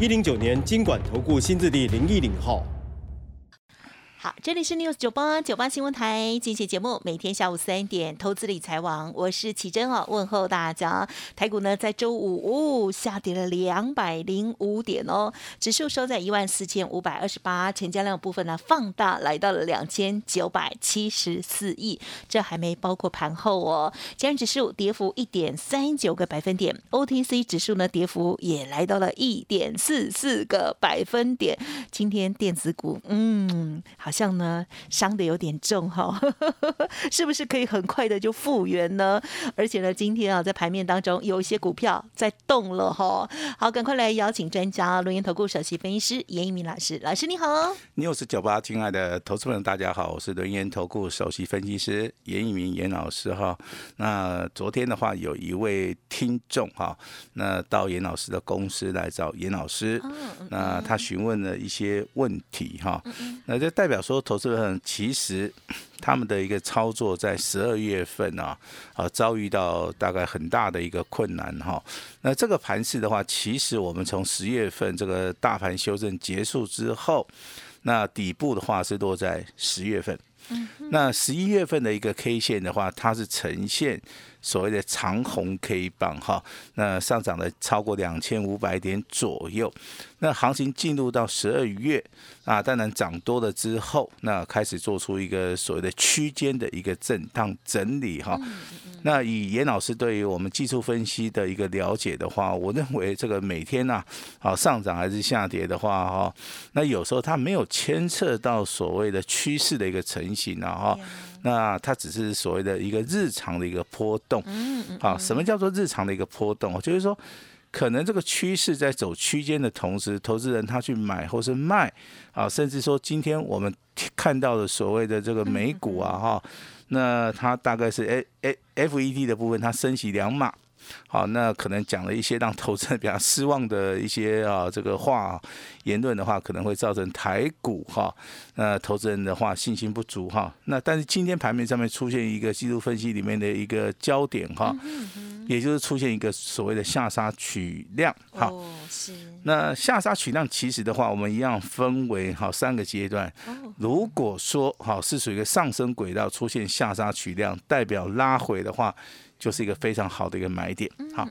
一零九年经管投顾新字第零一零号。好，这里是 News 九八九八新闻台，今天节目每天下午三点，投资理财网，我是奇珍哦，问候大家。台股呢在周五下跌了两百零五点哦，指数收在一万四千五百二十八，成交量部分呢放大来到了两千九百七十四亿，这还没包括盘后哦。加指数跌幅一点三九个百分点，OTC 指数呢跌幅也来到了一点四四个百分点。今天电子股，嗯。像呢伤的有点重哈，是不是可以很快的就复原呢？而且呢，今天啊在盘面当中有一些股票在动了哈。好，赶快来邀请专家录音投顾首席分析师严一鸣老师，老师你好。你好，是九八，亲爱的投资朋友大家好，我是轮研投顾首席分析师严一鸣严老师哈。那昨天的话有一位听众哈，那到严老师的公司来找严老师，那他询问了一些问题哈，那这代表。说投资人其实 他们的一个操作在十二月份啊，啊遭遇到大概很大的一个困难哈。那这个盘势的话，其实我们从十月份这个大盘修正结束之后，那底部的话是落在十月份。那十一月份的一个 K 线的话，它是呈现所谓的长红 K 棒哈，那上涨了超过两千五百点左右。那行情进入到十二月啊，当然涨多了之后，那开始做出一个所谓的区间的一个震荡整理哈。那以严老师对于我们技术分析的一个了解的话，我认为这个每天呢，啊上涨还是下跌的话哈，那有时候它没有牵涉到所谓的趋势的一个成型啊哈，那它只是所谓的一个日常的一个波动。啊，什么叫做日常的一个波动？就是说。可能这个趋势在走区间的同时，投资人他去买或是卖啊，甚至说今天我们看到的所谓的这个美股啊哈，那它大概是 A A F E D 的部分，它升息两码。好，那可能讲了一些让投资人比较失望的一些啊这个话言论的话，可能会造成台股哈，那投资人的话信心不足哈。那但是今天盘面上面出现一个技术分析里面的一个焦点哈，也就是出现一个所谓的下杀取量哈。是。那下杀取量其实的话，我们一样分为好三个阶段。如果说好是属于一个上升轨道出现下杀取量，代表拉回的话。就是一个非常好的一个买点，好。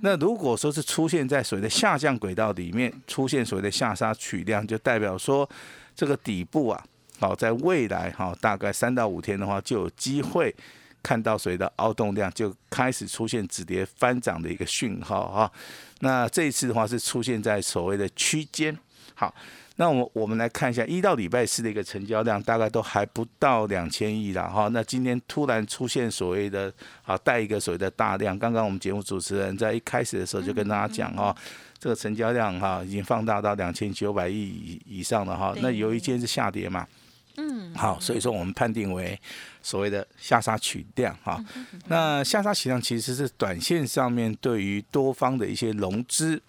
那如果说是出现在所谓的下降轨道里面，出现所谓的下杀取量，就代表说这个底部啊，好，在未来哈，大概三到五天的话，就有机会看到所谓的凹动量就开始出现止跌翻涨的一个讯号哈。那这一次的话是出现在所谓的区间，好。那我我们来看一下，一到礼拜四的一个成交量大概都还不到两千亿了哈。那今天突然出现所谓的啊带一个所谓的大量，刚刚我们节目主持人在一开始的时候就跟大家讲哈，这个成交量哈已经放大到两千九百亿以以上了哈。那有一天是下跌嘛，嗯，好，所以说我们判定为所谓的下杀取量哈。那下杀取量其实是短线上面对于多方的一些融资。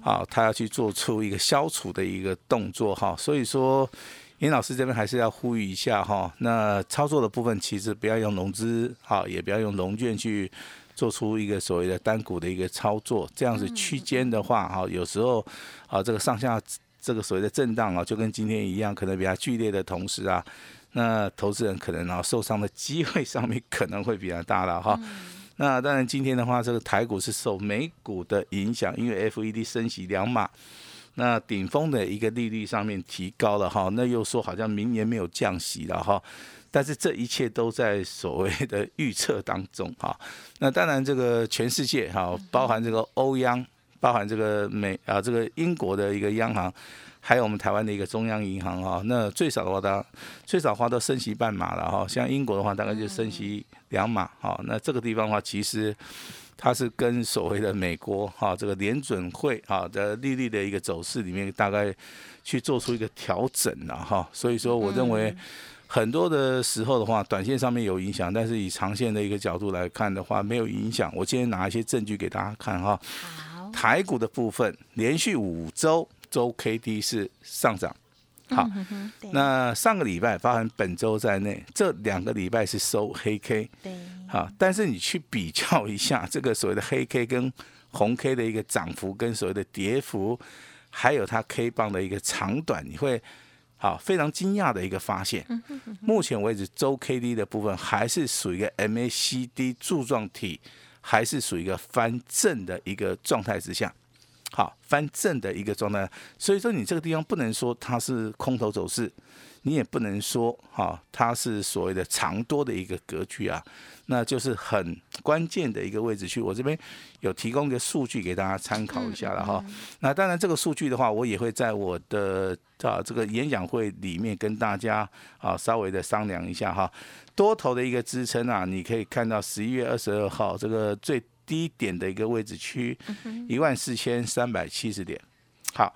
好，他要去做出一个消除的一个动作哈，所以说，严老师这边还是要呼吁一下哈，那操作的部分其实不要用融资，好，也不要用融券去做出一个所谓的单股的一个操作，这样子区间的话，哈，有时候啊，这个上下这个所谓的震荡啊，就跟今天一样，可能比较剧烈的同时啊，那投资人可能啊受伤的机会上面可能会比较大了哈。那当然，今天的话，这个台股是受美股的影响，因为 FED 升息两码，那顶峰的一个利率上面提高了哈，那又说好像明年没有降息了哈，但是这一切都在所谓的预测当中哈。那当然，这个全世界哈，包含这个欧央包含这个美啊这个英国的一个央行。还有我们台湾的一个中央银行哈，那最少的话，它最少花都升息半码了哈。像英国的话，大概就升息两码哈。那这个地方的话，其实它是跟所谓的美国哈这个联准会哈的利率的一个走势里面，大概去做出一个调整了哈。所以说，我认为很多的时候的话，短线上面有影响，但是以长线的一个角度来看的话，没有影响。我今天拿一些证据给大家看哈。台股的部分连续五周。周 K D 是上涨，好，那上个礼拜包含本周在内，这两个礼拜是收黑 K，对，好，但是你去比较一下这个所谓的黑 K 跟红 K 的一个涨幅跟所谓的跌幅，还有它 K 棒的一个长短，你会好非常惊讶的一个发现。目前为止，周 K D 的部分还是属于一个 M A C D 柱状体，还是属于一个翻正的一个状态之下。好翻正的一个状态，所以说你这个地方不能说它是空头走势，你也不能说哈它是所谓的长多的一个格局啊，那就是很关键的一个位置去。我这边有提供一个数据给大家参考一下了哈。那当然这个数据的话，我也会在我的啊这个演讲会里面跟大家啊稍微的商量一下哈。多头的一个支撑啊，你可以看到十一月二十二号这个最。低点的一个位置区，一万四千三百七十点。好，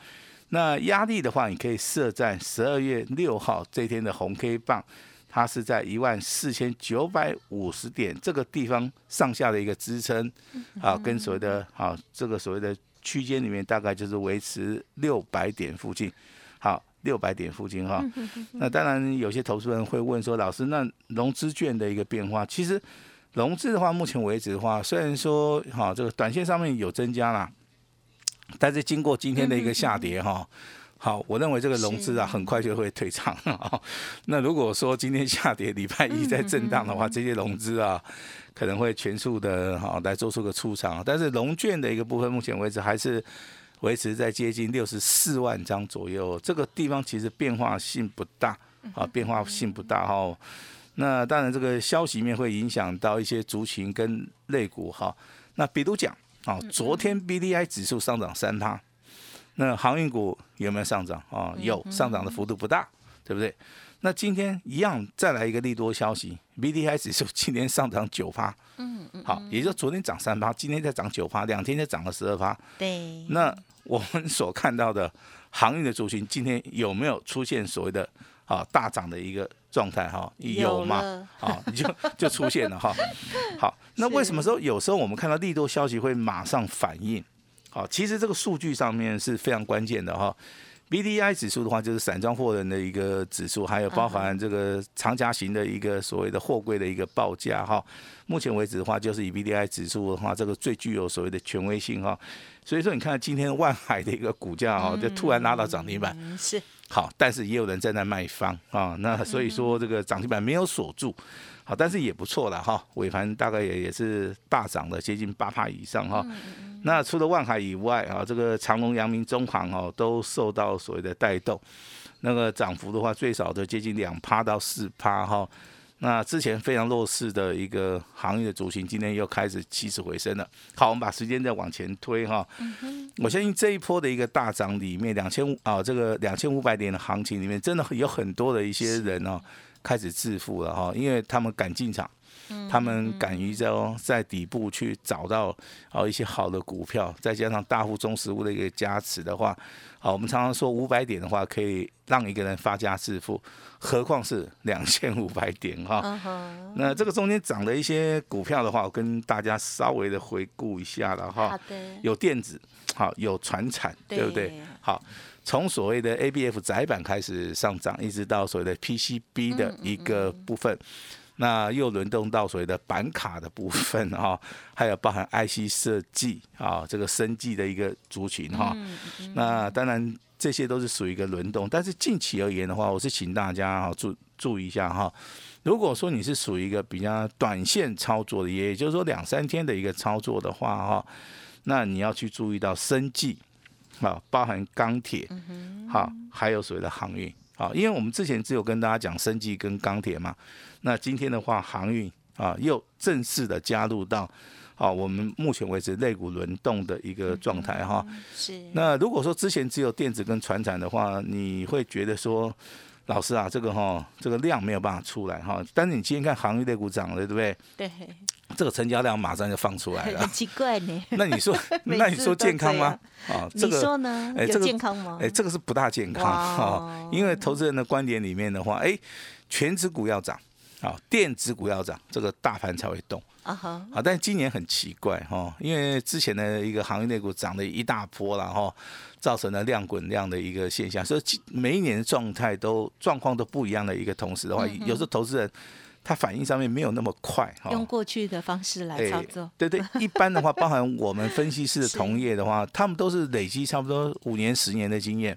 那压力的话，你可以设在十二月六号这天的红 K 棒，它是在一万四千九百五十点这个地方上下的一个支撑。啊，跟所谓的啊这个所谓的区间里面，大概就是维持六百点附近。好，六百点附近哈。那当然有些投资人会问说，老师，那融资券的一个变化，其实。融资的话，目前为止的话，虽然说哈这个短线上面有增加啦，但是经过今天的一个下跌哈，好，我认为这个融资啊很快就会退场。那如果说今天下跌，礼拜一再震荡的话，这些融资啊可能会全数的哈来做出个出场。但是融券的一个部分，目前为止还是维持在接近六十四万张左右，这个地方其实变化性不大啊，变化性不大哈。那当然，这个消息面会影响到一些族群跟类股哈。那比如讲，啊，昨天 B D I 指数上涨三趴，那航运股有没有上涨啊？有，上涨的幅度不大，对不对？那今天一样再来一个利多消息，B D I 指数今天上涨九趴，嗯嗯，好，也就昨天涨三趴，今天再涨九趴，两天就涨了十二趴。对。那我们所看到的航运的族群，今天有没有出现所谓的啊大涨的一个？状态哈有吗？啊，你就 就出现了哈。好，那为什么说有时候我们看到利多消息会马上反应？好，其实这个数据上面是非常关键的哈。B D I 指数的话，就是散装货人的一个指数，还有包含这个长夹型的一个所谓的货柜的一个报价哈。目前为止的话，就是以 B D I 指数的话，这个最具有所谓的权威性哈。所以说，你看今天万海的一个股价哈，就突然拉到涨停板。是。好，但是也有人在那卖方啊，那所以说这个涨停板没有锁住，好，但是也不错了哈，尾盘大概也也是大涨了接近八帕以上哈。那除了万海以外啊，这个长隆、阳明、中航哦，都受到所谓的带动，那个涨幅的话最少都接近两趴到四趴哈。那之前非常弱势的一个行业的主型，今天又开始起死回生了。好，我们把时间再往前推哈。我相信这一波的一个大涨里面，两千五啊，这个两千五百点的行情里面，真的有很多的一些人哦，开始致富了哈，因为他们敢进场。他们敢于在在底部去找到哦一些好的股票，再加上大户中实物的一个加持的话，好，我们常常说五百点的话可以让一个人发家致富，何况是两千五百点哈。那这个中间涨的一些股票的话，我跟大家稍微的回顾一下了哈。有电子，好，有船产，对不对？好，从所谓的 ABF 窄板开始上涨，一直到所谓的 PCB 的一个部分。那又轮动到所谓的板卡的部分 哈，还有包含 IC 设计啊，这个生计的一个族群哈。那当然这些都是属于一个轮动，但是近期而言的话，我是请大家哈注注意一下哈。如果说你是属于一个比较短线操作的，也就是说两三天的一个操作的话哈，那你要去注意到生计啊，包含钢铁，好，还有所谓的航运。好，因为我们之前只有跟大家讲生技跟钢铁嘛，那今天的话航运啊又正式的加入到好，我们目前为止类股轮动的一个状态哈。是。那如果说之前只有电子跟船产的话，你会觉得说，老师啊，这个哈，这个量没有办法出来哈。但是你今天看行业类股涨了，对不对？对。这个成交量马上就放出来了。很奇怪呢。那你说，那你说健康吗？啊，这个你说呢？哎，这个健康吗？哎，这个是不大健康哈。因为投资人的观点里面的话，哎，全指股要涨，啊，电子股要涨，这个大盘才会动。啊哈。好，但今年很奇怪哈，因为之前的一个行业内股涨了一大波了哈，造成了量滚量的一个现象，所以每一年的状态都状况都不一样的一个同时的话，有时候投资人。他反应上面没有那么快，用过去的方式来操作。对对，一般的话，包含我们分析师的同业的话，他们都是累积差不多五年、十年的经验，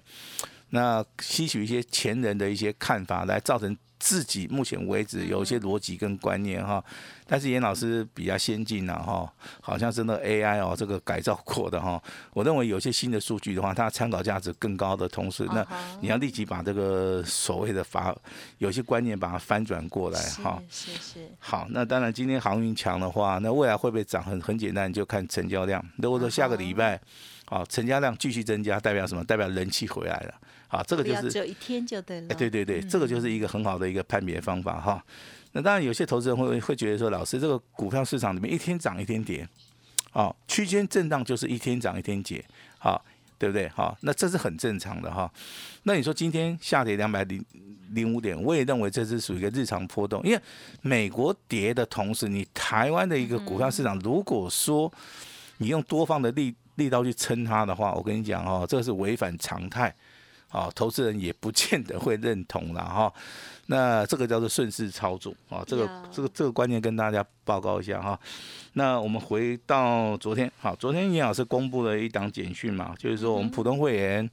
那吸取一些前人的一些看法来造成。自己目前为止有一些逻辑跟观念哈，但是严老师比较先进呐哈，好像真的 AI 哦这个改造过的哈，我认为有些新的数据的话，它参考价值更高的同时，那你要立即把这个所谓的法有些观念把它翻转过来哈。是是。好，那当然今天航运强的话，那未来会不会涨？很很简单，就看成交量。如果说下个礼拜，好成交量继续增加，代表什么？代表人气回来了。好，这个就是只有一天就对了。哎，对对对，这个就是一个很好的一个判别方法哈。那当然，有些投资人会会觉得说，老师，这个股票市场里面一天涨一天跌，啊，区间震荡就是一天涨一天跌，好，对不对？好，那这是很正常的哈。那你说今天下跌两百零零五点，我也认为这是属于一个日常波动，因为美国跌的同时，你台湾的一个股票市场，如果说你用多方的力力道去撑它的话，我跟你讲哦，这是违反常态。啊，投资人也不见得会认同了哈。那这个叫做顺势操作啊，这个这个这个观念跟大家报告一下哈。那我们回到昨天，好，昨天严老师公布了一档简讯嘛，就是说我们普通会员，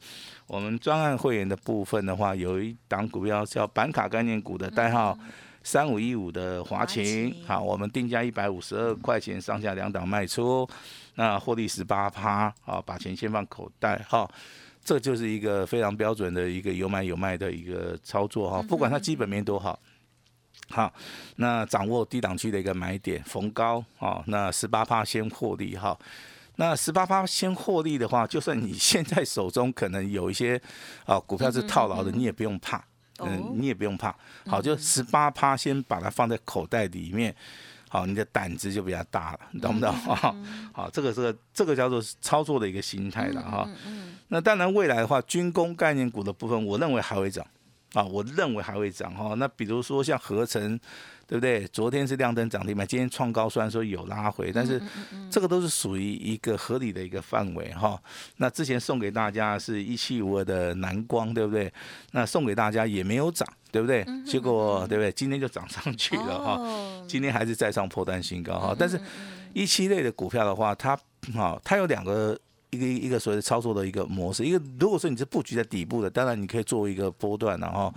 我们专案会员的部分的话，有一档股票叫板卡概念股的代号三五一五的华勤，好，我们定价一百五十二块钱上下两档卖出，那获利十八趴，好，把钱先放口袋哈。这就是一个非常标准的一个有买有卖的一个操作哈，不管它基本面多好，好，那掌握低档区的一个买点逢高啊，那十八趴先获利哈，那十八趴先获利的话，就算你现在手中可能有一些啊股票是套牢的，你也不用怕，嗯，你也不用怕，好，就十八趴先把它放在口袋里面。好，你的胆子就比较大了，你懂不懂？啊？好，这个这个这个叫做操作的一个心态了哈。那当然，未来的话，军工概念股的部分，我认为还会涨啊，我认为还会涨哈。那比如说像合成。对不对？昨天是亮灯涨停嘛，今天创高，虽然说有拉回，但是这个都是属于一个合理的一个范围哈。那之前送给大家是一七五二的蓝光，对不对？那送给大家也没有涨，对不对？结果对不对？今天就涨上去了哈。今天还是再上破单新高哈。但是一七类的股票的话，它啊，它有两个。一个一个所谓的操作的一个模式，一个如果说你是布局在底部的，当然你可以做一个波段，然后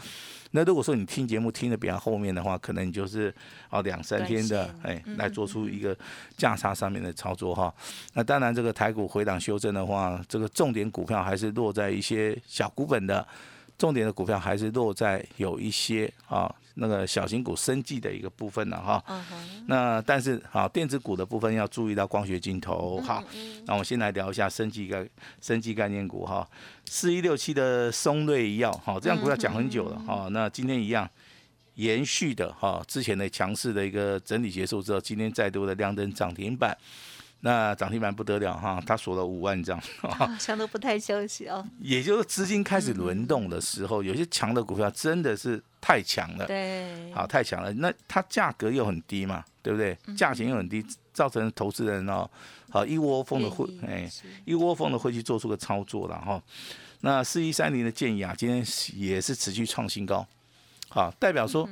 那如果说你听节目听的比较后面的话，可能你就是哦两三天的哎来做出一个价差上面的操作哈。那当然这个台股回档修正的话，这个重点股票还是落在一些小股本的。重点的股票还是落在有一些啊，那个小型股生计的一个部分了哈。那但是啊，电子股的部分要注意到光学镜头好。那我们先来聊一下生计概生计概念股哈。四一六七的松瑞医药哈，这样股票讲很久了哈。那今天一样延续的哈，之前的强势的一个整理结束之后，今天再度的亮灯涨停板。那涨停板不得了哈，它锁了五万张，好 像都不太休息哦。也就是资金开始轮动的时候，有些强的股票真的是太强了，对，好太强了。那它价格又很低嘛，对不对？价钱又很低，造成投资人哦，好一窝蜂的会，哎，一窝蜂的会去做出个操作了哈。那四一三零的建议啊，今天也是持续创新高，好，代表说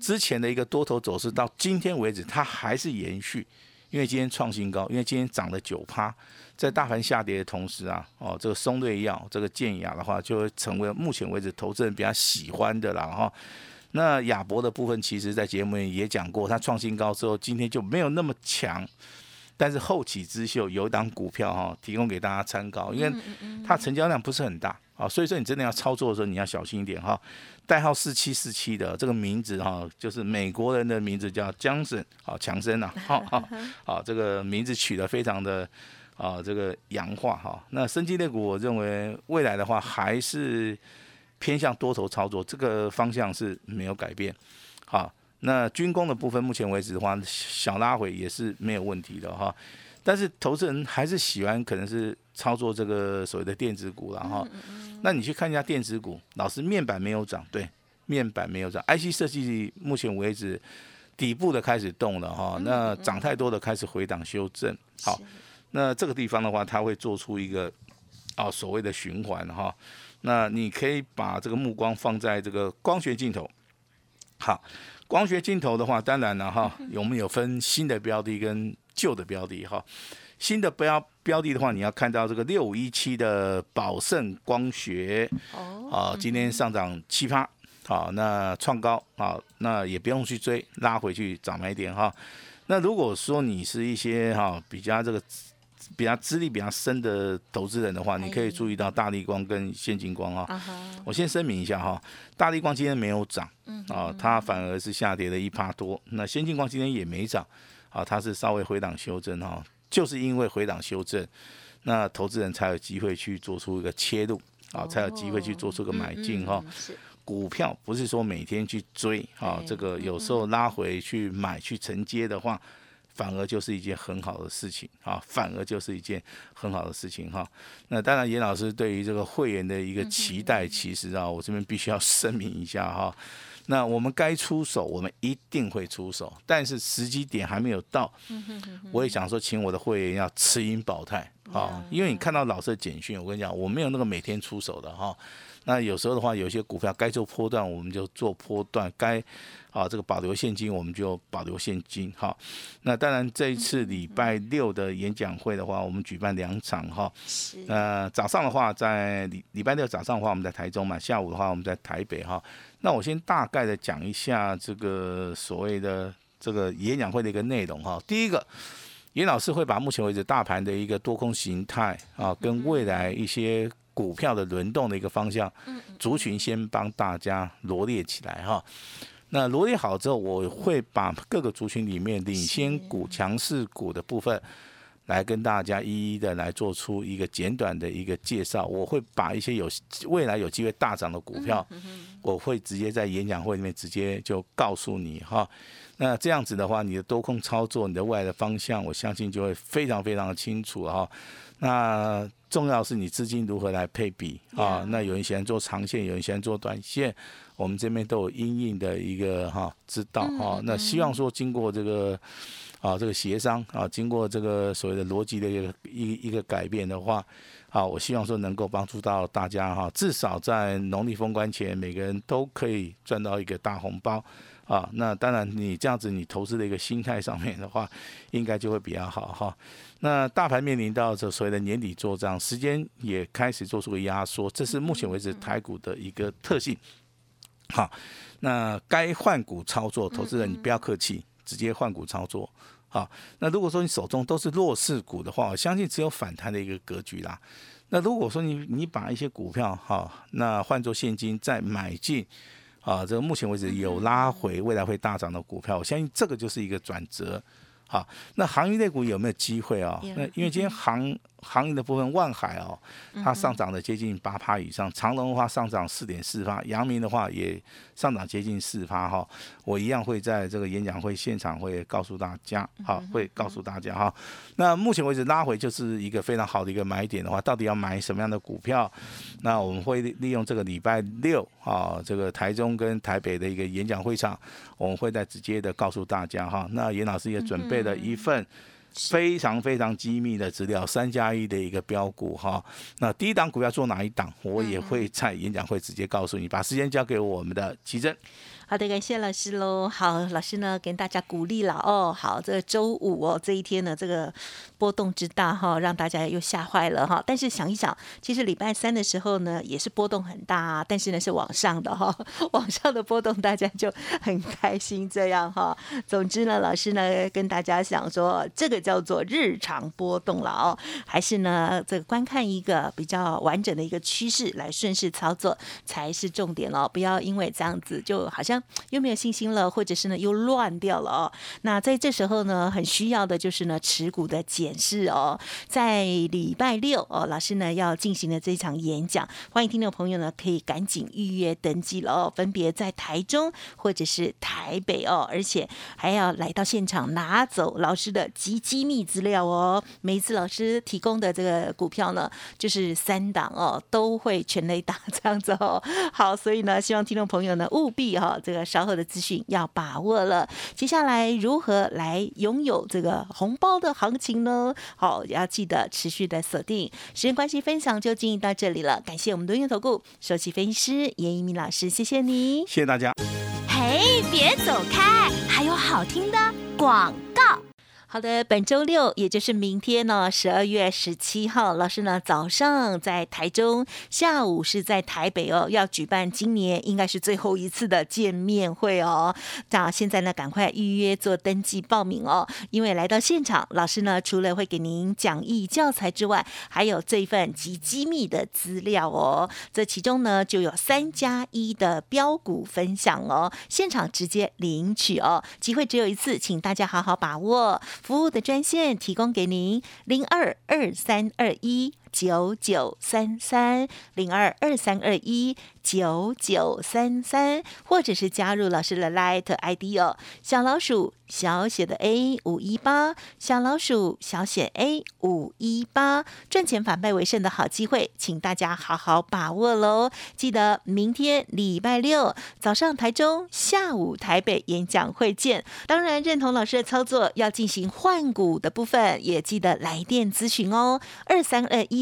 之前的一个多头走势到今天为止，它还是延续。因为今天创新高，因为今天涨了九趴，在大盘下跌的同时啊，哦，这个松瑞药这个健雅的话，就会成为目前为止投资人比较喜欢的了哈。那亚博的部分，其实在节目里也讲过，它创新高之后，今天就没有那么强，但是后起之秀有一档股票哈，提供给大家参考，因为它成交量不是很大啊，所以说你真的要操作的时候你要小心一点哈。代号四七四七的这个名字哈，就是美国人的名字叫江森，好强森呐，好好好，这个名字取得非常的啊这个洋化哈。那生机类股，我认为未来的话还是偏向多头操作，这个方向是没有改变。好，那军工的部分，目前为止的话，小拉回也是没有问题的哈。但是投资人还是喜欢可能是操作这个所谓的电子股了哈。那你去看一下电子股，老师面板没有涨，对，面板没有涨。IC 设计目前为止底部的开始动了哈，那涨太多的开始回档修正。好，那这个地方的话，它会做出一个哦所谓的循环哈。那你可以把这个目光放在这个光学镜头。好，光学镜头的话，当然了哈，我们有分新的标的跟旧的标的哈。新的标标的的话，你要看到这个六五一七的宝盛光学，哦，啊，今天上涨七趴，好，那创高，好，那也不用去追，拉回去涨买点哈。那如果说你是一些哈比较这个比较资历比较深的投资人的话，你可以注意到大力光跟现金光哈。我先声明一下哈，大力光今天没有涨，啊，它反而是下跌了一趴多。那先进光今天也没涨，啊，它是稍微回档修正哈。就是因为回档修正，那投资人才有机会去做出一个切入啊，才有机会去做出个买进哈。股票不是说每天去追啊，这个有时候拉回去买去承接的话，反而就是一件很好的事情啊，反而就是一件很好的事情哈。那当然，严老师对于这个会员的一个期待，其实啊，我这边必须要 声明一下哈。那我们该出手，我们一定会出手，但是时机点还没有到。我也想说，请我的会员要持盈保泰啊，因为你看到老师的简讯，我跟你讲，我没有那个每天出手的哈。那有时候的话，有些股票该做波段，我们就做波段；该啊这个保留现金，我们就保留现金哈。那当然，这一次礼拜六的演讲会的话，我们举办两场哈。呃，早上的话在礼礼拜六早上的话，我们在台中嘛；下午的话，我们在台北哈。那我先大概的讲一下这个所谓的这个演讲会的一个内容哈。第一个，严老师会把目前为止大盘的一个多空形态啊，跟未来一些股票的轮动的一个方向，族群先帮大家罗列起来哈。那罗列好之后，我会把各个族群里面领先股、强势股的部分。来跟大家一一的来做出一个简短的一个介绍。我会把一些有未来有机会大涨的股票，我会直接在演讲会里面直接就告诉你哈。那这样子的话，你的多空操作，你的未来的方向，我相信就会非常非常的清楚哈。那重要是你资金如何来配比啊？那有人喜欢做长线，有人喜欢做短线，我们这边都有阴应的一个哈知道啊。那希望说经过这个。啊，这个协商啊，经过这个所谓的逻辑的一个一一个改变的话，啊，我希望说能够帮助到大家哈，至少在农历封关前，每个人都可以赚到一个大红包啊。那当然，你这样子你投资的一个心态上面的话，应该就会比较好哈。那大盘面临到这所谓的年底做账，时间也开始做出个压缩，这是目前为止台股的一个特性。好，那该换股操作，投资人你不要客气。直接换股操作，好。那如果说你手中都是弱势股的话，我相信只有反弹的一个格局啦。那如果说你你把一些股票哈，那换做现金再买进，啊，这个目前为止有拉回，未来会大涨的股票，我相信这个就是一个转折。好，那航运类股有没有机会啊？那因为今天航航运的部分，万海哦，它上涨了接近八趴以上，长隆的话上涨四点四趴，阳明的话也上涨接近四趴哈。我一样会在这个演讲会现场会告诉大家，好，会告诉大家哈。那目前为止拉回就是一个非常好的一个买点的话，到底要买什么样的股票？那我们会利用这个礼拜六啊，这个台中跟台北的一个演讲会场，我们会再直接的告诉大家哈。那严老师也准备了一份。非常非常机密的资料，三加一的一个标股哈。那第一档股票做哪一档，我也会在演讲会直接告诉你。把时间交给我们的奇珍。好的，感谢老师喽。好，老师呢跟大家鼓励了哦。好，这周五哦，这一天呢，这个波动之大哈，让大家又吓坏了哈。但是想一想，其实礼拜三的时候呢，也是波动很大，但是呢是往上的哈，往上的波动大家就很开心这样哈。总之呢，老师呢跟大家想说，这个叫做日常波动了哦，还是呢这个观看一个比较完整的一个趋势来顺势操作才是重点哦，不要因为这样子就好像又没有信心了，或者是呢又乱掉了哦。那在这时候呢，很需要的就是呢持股的检视哦。在礼拜六哦，老师呢要进行的这场演讲，欢迎听众朋友呢可以赶紧预约登记了哦，分别在台中或者是台北哦，而且还要来到现场拿走老师的极机密资料哦。每一次老师提供的这个股票呢，就是三档哦，都会全雷打 这样子哦。好，所以呢，希望听众朋友呢务必哈，这个稍后的资讯要把握了。接下来如何来拥有这个红包的行情呢？好，要记得持续的锁定。时间关系，分享就进行到这里了。感谢我们的运投顾首席分析师严一鸣老师，谢谢你。谢谢大家。嘿，别走开，还有好听的广告。好的，本周六也就是明天呢，十二月十七号，老师呢早上在台中，下午是在台北哦，要举办今年应该是最后一次的见面会哦。那现在呢，赶快预约做登记报名哦，因为来到现场，老师呢除了会给您讲义教材之外，还有这一份极机密的资料哦。这其中呢就有三加一的标股分享哦，现场直接领取哦，机会只有一次，请大家好好把握。服务的专线提供给您零二二三二一。九九三三零二二三二一九九三三，或者是加入老师的 Light ID 哦，小老鼠小写的 A 五一八，小老鼠小写 A 五一八，赚钱反败为胜的好机会，请大家好好把握喽！记得明天礼拜六早上台中，下午台北演讲会见。当然认同老师的操作，要进行换股的部分，也记得来电咨询哦，二三二一